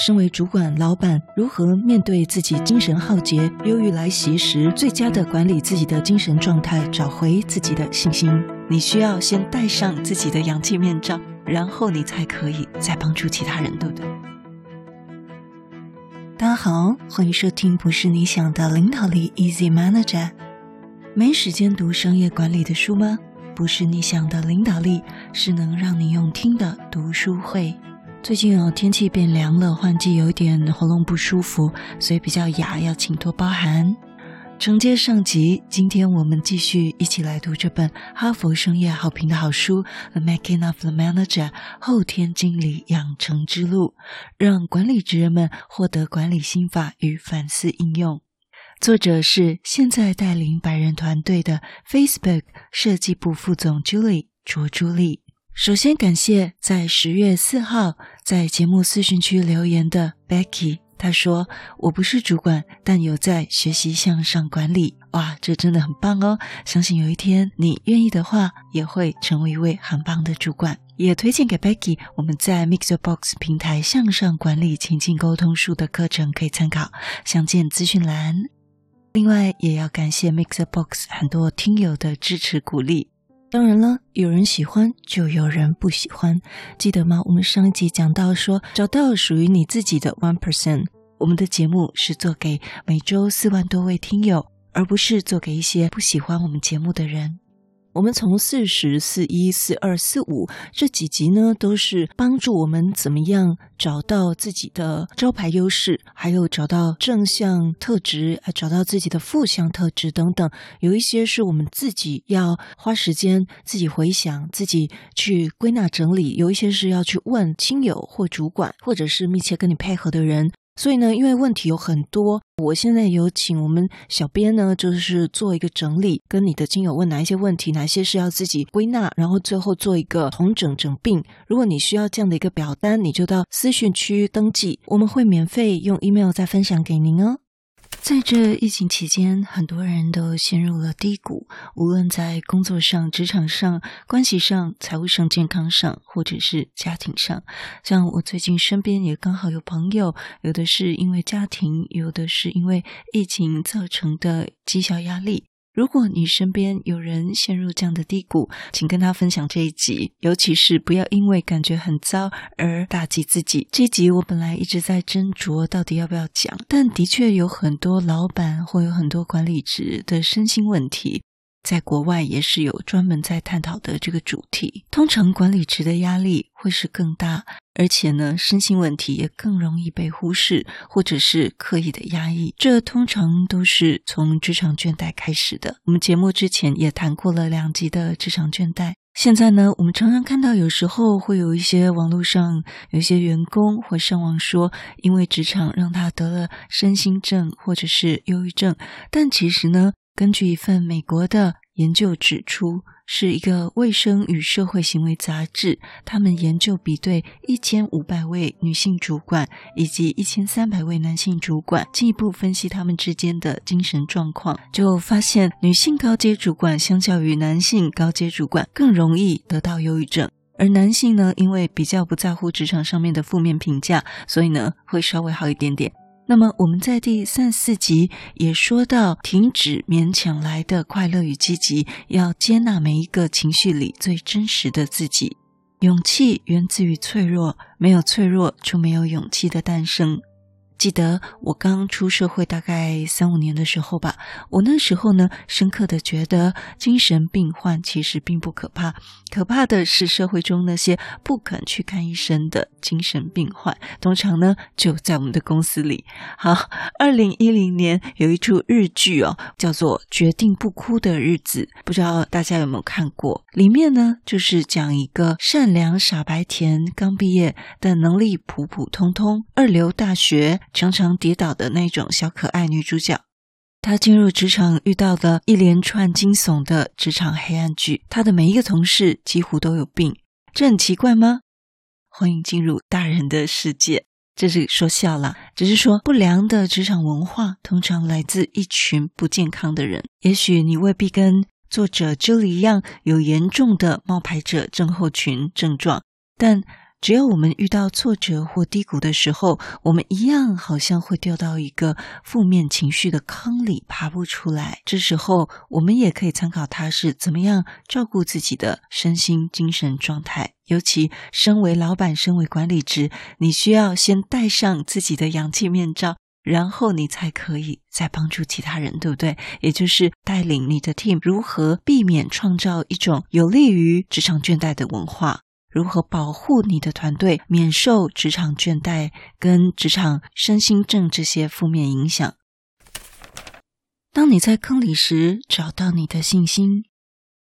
身为主管、老板，如何面对自己精神耗竭、忧郁来袭时，最佳的管理自己的精神状态，找回自己的信心？你需要先戴上自己的氧气面罩，然后你才可以再帮助其他人，对不对？大家好，欢迎收听不是你想的领导力 Easy Manager。没时间读商业管理的书吗？不是你想的领导力，是能让你用听的读书会。最近哦，天气变凉了，换季有点喉咙不舒服，所以比较哑，要请多包涵。承接上集，今天我们继续一起来读这本哈佛商业好评的好书《The Making of the Manager》后天经理养成之路，让管理职人们获得管理心法与反思应用。作者是现在带领百人团队的 Facebook 设计部副总 Julie 卓朱莉。首先感谢在十月四号在节目私讯区留言的 Becky，她说：“我不是主管，但有在学习向上管理。”哇，这真的很棒哦！相信有一天你愿意的话，也会成为一位很棒的主管。也推荐给 Becky，我们在 Mixerbox 平台向上管理情境沟通术的课程可以参考，详见资讯栏。另外，也要感谢 Mixerbox 很多听友的支持鼓励。当然了，有人喜欢就有人不喜欢，记得吗？我们上一集讲到说，找到属于你自己的 one percent。我们的节目是做给每周四万多位听友，而不是做给一些不喜欢我们节目的人。我们从四十四一四二四五这几集呢，都是帮助我们怎么样找到自己的招牌优势，还有找到正向特质，找到自己的负向特质等等。有一些是我们自己要花时间自己回想，自己去归纳整理；有一些是要去问亲友或主管，或者是密切跟你配合的人。所以呢，因为问题有很多，我现在有请我们小编呢，就是做一个整理，跟你的亲友问哪一些问题，哪些是要自己归纳，然后最后做一个重整整并。如果你需要这样的一个表单，你就到私讯区登记，我们会免费用 email 再分享给您哦。在这疫情期间，很多人都陷入了低谷，无论在工作上、职场上、关系上、财务上、健康上，或者是家庭上。像我最近身边也刚好有朋友，有的是因为家庭，有的是因为疫情造成的绩效压力。如果你身边有人陷入这样的低谷，请跟他分享这一集，尤其是不要因为感觉很糟而打击自己。这集我本来一直在斟酌到底要不要讲，但的确有很多老板或有很多管理职的身心问题。在国外也是有专门在探讨的这个主题。通常管理职的压力会是更大，而且呢，身心问题也更容易被忽视，或者是刻意的压抑。这通常都是从职场倦怠开始的。我们节目之前也谈过了两集的职场倦怠。现在呢，我们常常看到有时候会有一些网络上有一些员工会上网说，因为职场让他得了身心症或者是忧郁症，但其实呢。根据一份美国的研究指出，是一个卫生与社会行为杂志，他们研究比对一千五百位女性主管以及一千三百位男性主管，进一步分析他们之间的精神状况，就发现女性高阶主管相较于男性高阶主管更容易得到忧郁症，而男性呢，因为比较不在乎职场上面的负面评价，所以呢，会稍微好一点点。那么我们在第三四集也说到，停止勉强来的快乐与积极，要接纳每一个情绪里最真实的自己。勇气源自于脆弱，没有脆弱就没有勇气的诞生。记得我刚出社会大概三五年的时候吧，我那时候呢，深刻的觉得精神病患其实并不可怕，可怕的是社会中那些不肯去看医生的精神病患，通常呢就在我们的公司里。好，二零一零年有一出日剧哦，叫做《决定不哭的日子》，不知道大家有没有看过？里面呢就是讲一个善良傻白甜，刚毕业但能力普普通通，二流大学。常常跌倒的那种小可爱女主角，她进入职场遇到的一连串惊悚的职场黑暗剧。她的每一个同事几乎都有病，这很奇怪吗？欢迎进入大人的世界。这是说笑了，只是说不良的职场文化通常来自一群不健康的人。也许你未必跟作者 Julie 一样有严重的冒牌者症候群症状，但只要我们遇到挫折或低谷的时候，我们一样好像会掉到一个负面情绪的坑里，爬不出来。这时候，我们也可以参考他是怎么样照顾自己的身心精神状态。尤其身为老板、身为管理职，你需要先戴上自己的氧气面罩，然后你才可以再帮助其他人，对不对？也就是带领你的 team 如何避免创造一种有利于职场倦怠的文化。如何保护你的团队免受职场倦怠跟职场身心症这些负面影响？当你在坑里时，找到你的信心。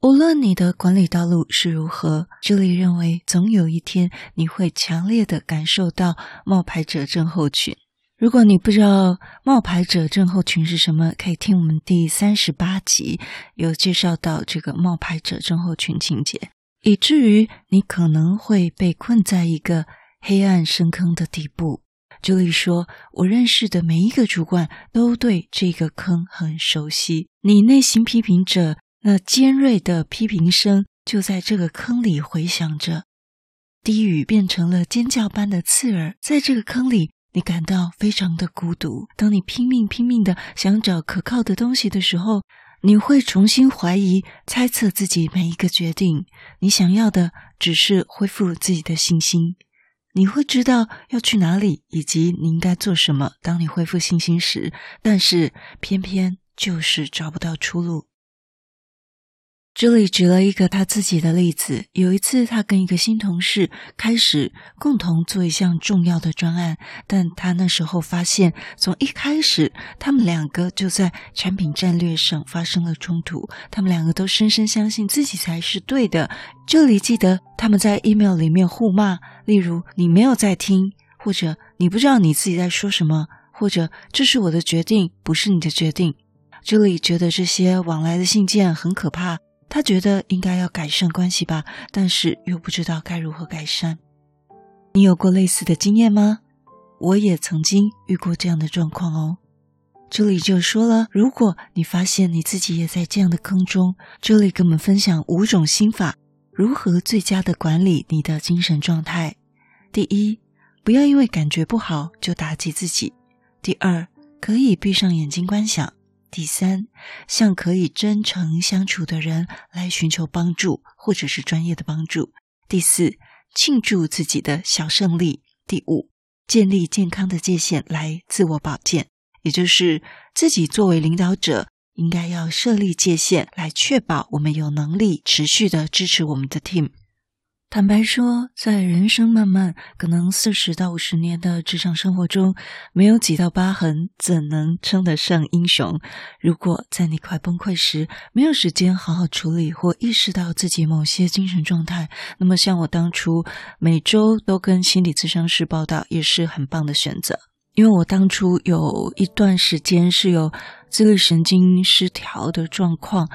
无论你的管理道路是如何，这里认为总有一天你会强烈的感受到冒牌者症候群。如果你不知道冒牌者症候群是什么，可以听我们第三十八集有介绍到这个冒牌者症候群情节。以至于你可能会被困在一个黑暗深坑的底部。朱莉说：“我认识的每一个主管都对这个坑很熟悉。你内心批评者那尖锐的批评声就在这个坑里回响着，低语变成了尖叫般的刺耳。在这个坑里，你感到非常的孤独。当你拼命拼命的想找可靠的东西的时候。”你会重新怀疑、猜测自己每一个决定。你想要的只是恢复自己的信心。你会知道要去哪里，以及你应该做什么。当你恢复信心时，但是偏偏就是找不到出路。这里举了一个他自己的例子。有一次，他跟一个新同事开始共同做一项重要的专案，但他那时候发现，从一开始，他们两个就在产品战略上发生了冲突。他们两个都深深相信自己才是对的。这里记得他们在 email 里面互骂，例如“你没有在听”，或者“你不知道你自己在说什么”，或者“这是我的决定，不是你的决定”。这里觉得这些往来的信件很可怕。他觉得应该要改善关系吧，但是又不知道该如何改善。你有过类似的经验吗？我也曾经遇过这样的状况哦。这里就说了，如果你发现你自己也在这样的坑中，这里跟我们分享五种心法，如何最佳的管理你的精神状态。第一，不要因为感觉不好就打击自己。第二，可以闭上眼睛观想。第三，向可以真诚相处的人来寻求帮助，或者是专业的帮助。第四，庆祝自己的小胜利。第五，建立健康的界限来自我保健，也就是自己作为领导者，应该要设立界限，来确保我们有能力持续的支持我们的 team。坦白说，在人生漫漫可能四十到五十年的职场生活中，没有几道疤痕，怎能称得上英雄？如果在你快崩溃时，没有时间好好处理或意识到自己某些精神状态，那么像我当初每周都跟心理咨商师报到，也是很棒的选择。因为我当初有一段时间是有自律神经失调的状况。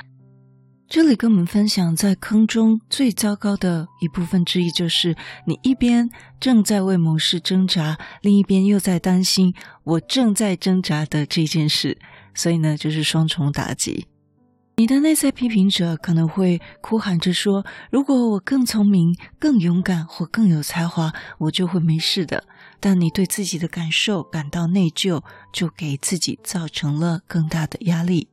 这里跟我们分享，在坑中最糟糕的一部分之一，就是你一边正在为某事挣扎，另一边又在担心我正在挣扎的这件事，所以呢，就是双重打击。你的内在批评者可能会哭喊着说：“如果我更聪明、更勇敢或更有才华，我就会没事的。”但你对自己的感受感到内疚，就给自己造成了更大的压力。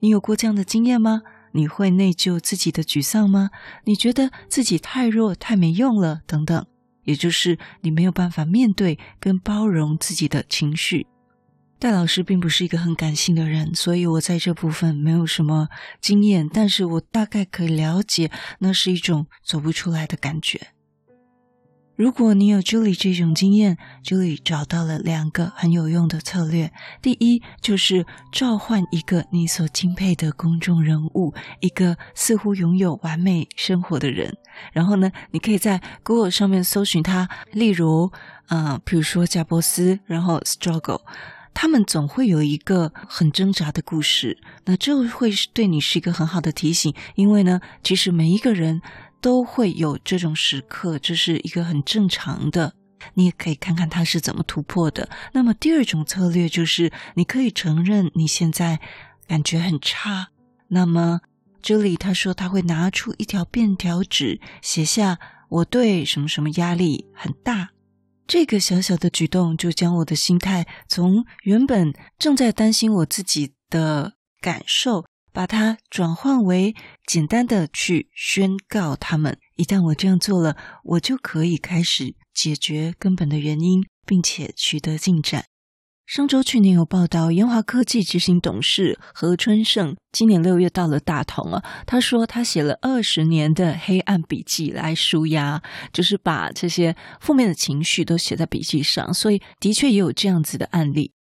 你有过这样的经验吗？你会内疚自己的沮丧吗？你觉得自己太弱、太没用了，等等，也就是你没有办法面对跟包容自己的情绪。戴老师并不是一个很感性的人，所以我在这部分没有什么经验，但是我大概可以了解，那是一种走不出来的感觉。如果你有 Julie 这种经验，Julie 找到了两个很有用的策略。第一，就是召唤一个你所敬佩的公众人物，一个似乎拥有完美生活的人。然后呢，你可以在 Google 上面搜寻他，例如，呃，比如说贾伯斯，然后 Struggle，他们总会有一个很挣扎的故事。那这会是对你是一个很好的提醒，因为呢，其实每一个人。都会有这种时刻，这是一个很正常的。你也可以看看他是怎么突破的。那么第二种策略就是，你可以承认你现在感觉很差。那么这里他说他会拿出一条便条纸，写下我对什么什么压力很大。这个小小的举动，就将我的心态从原本正在担心我自己的感受，把它转换为简单的去宣告他们。一旦我这样做了，我就可以开始解决根本的原因，并且取得进展。上周去年有报道，研华科技执行董事何春盛今年六月到了大同啊。他说他写了二十年的黑暗笔记来舒压，就是把这些负面的情绪都写在笔记上。所以的确也有这样子的案例。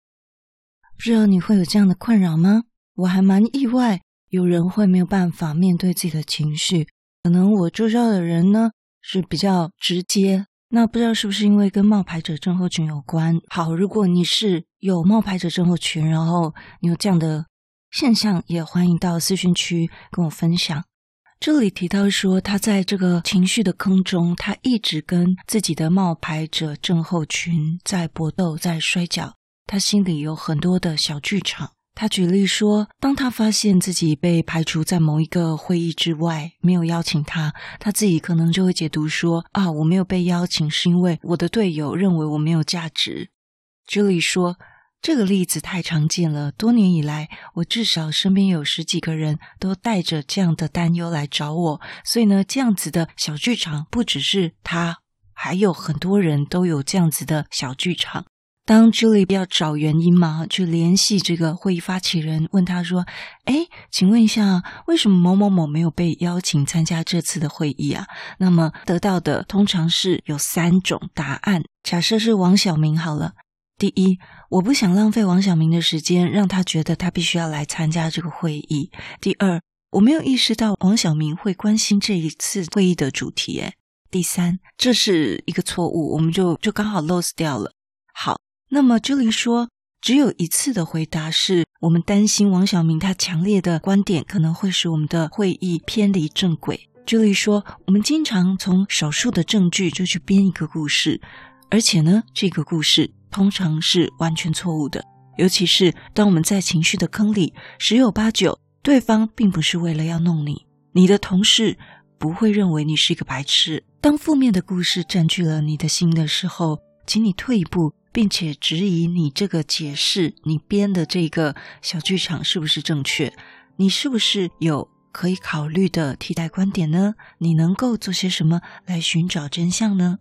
不知道你会有这样的困扰吗？我还蛮意外，有人会没有办法面对自己的情绪。可能我周遭的人呢是比较直接。那不知道是不是因为跟冒牌者症候群有关？好，如果你是有冒牌者症候群，然后你有这样的现象，也欢迎到私讯区跟我分享。这里提到说，他在这个情绪的坑中，他一直跟自己的冒牌者症候群在搏斗，在摔跤，他心里有很多的小剧场。他举例说，当他发现自己被排除在某一个会议之外，没有邀请他，他自己可能就会解读说：啊，我没有被邀请，是因为我的队友认为我没有价值。朱莉说，这个例子太常见了，多年以来，我至少身边有十几个人都带着这样的担忧来找我，所以呢，这样子的小剧场不只是他，还有很多人都有这样子的小剧场。当 Julie 要找原因嘛，去联系这个会议发起人，问他说：“哎，请问一下，为什么某某某没有被邀请参加这次的会议啊？”那么得到的通常是有三种答案。假设是王小明好了，第一，我不想浪费王小明的时间，让他觉得他必须要来参加这个会议。第二，我没有意识到王小明会关心这一次会议的主题。哎，第三，这是一个错误，我们就就刚好 lose 掉了。好。那么朱莉说，只有一次的回答是我们担心王小明他强烈的观点可能会使我们的会议偏离正轨。朱莉说，我们经常从少数的证据就去编一个故事，而且呢，这个故事通常是完全错误的。尤其是当我们在情绪的坑里，十有八九对方并不是为了要弄你，你的同事不会认为你是一个白痴。当负面的故事占据了你的心的时候，请你退一步。并且质疑你这个解释，你编的这个小剧场是不是正确？你是不是有可以考虑的替代观点呢？你能够做些什么来寻找真相呢？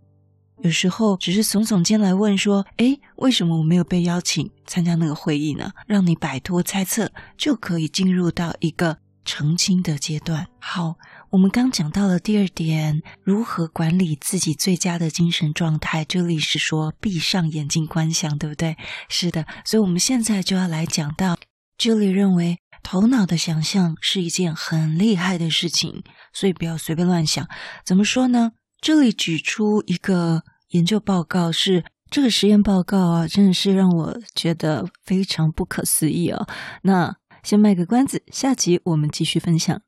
有时候只是耸耸肩来问说：“诶，为什么我没有被邀请参加那个会议呢？”让你摆脱猜测，就可以进入到一个澄清的阶段。好。我们刚讲到了第二点，如何管理自己最佳的精神状态。这里是说闭上眼睛观想，对不对？是的，所以我们现在就要来讲到，这里认为头脑的想象是一件很厉害的事情，所以不要随便乱想。怎么说呢？这里举出一个研究报告是，这个实验报告啊，真的是让我觉得非常不可思议哦。那先卖个关子，下集我们继续分享。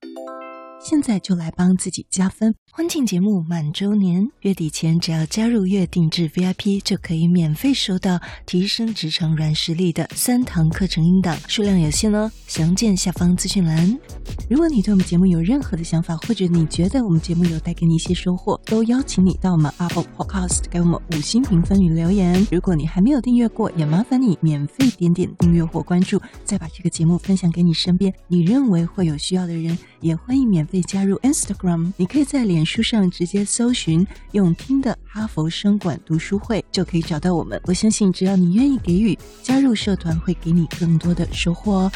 现在就来帮自己加分！婚庆节目满周年，月底前只要加入月定制 VIP，就可以免费收到提升职场软实力的三堂课程音档，数量有限哦，详见下方资讯栏。如果你对我们节目有任何的想法，或者你觉得我们节目有带给你一些收获，都邀请你到我们 Apple Podcast 给我们五星评分与留言。如果你还没有订阅过，也麻烦你免费点点订阅或关注，再把这个节目分享给你身边你认为会有需要的人，也欢迎免费加入 Instagram，你可以在脸书上直接搜寻“用听的哈佛商管读书会”，就可以找到我们。我相信，只要你愿意给予，加入社团会给你更多的收获哦。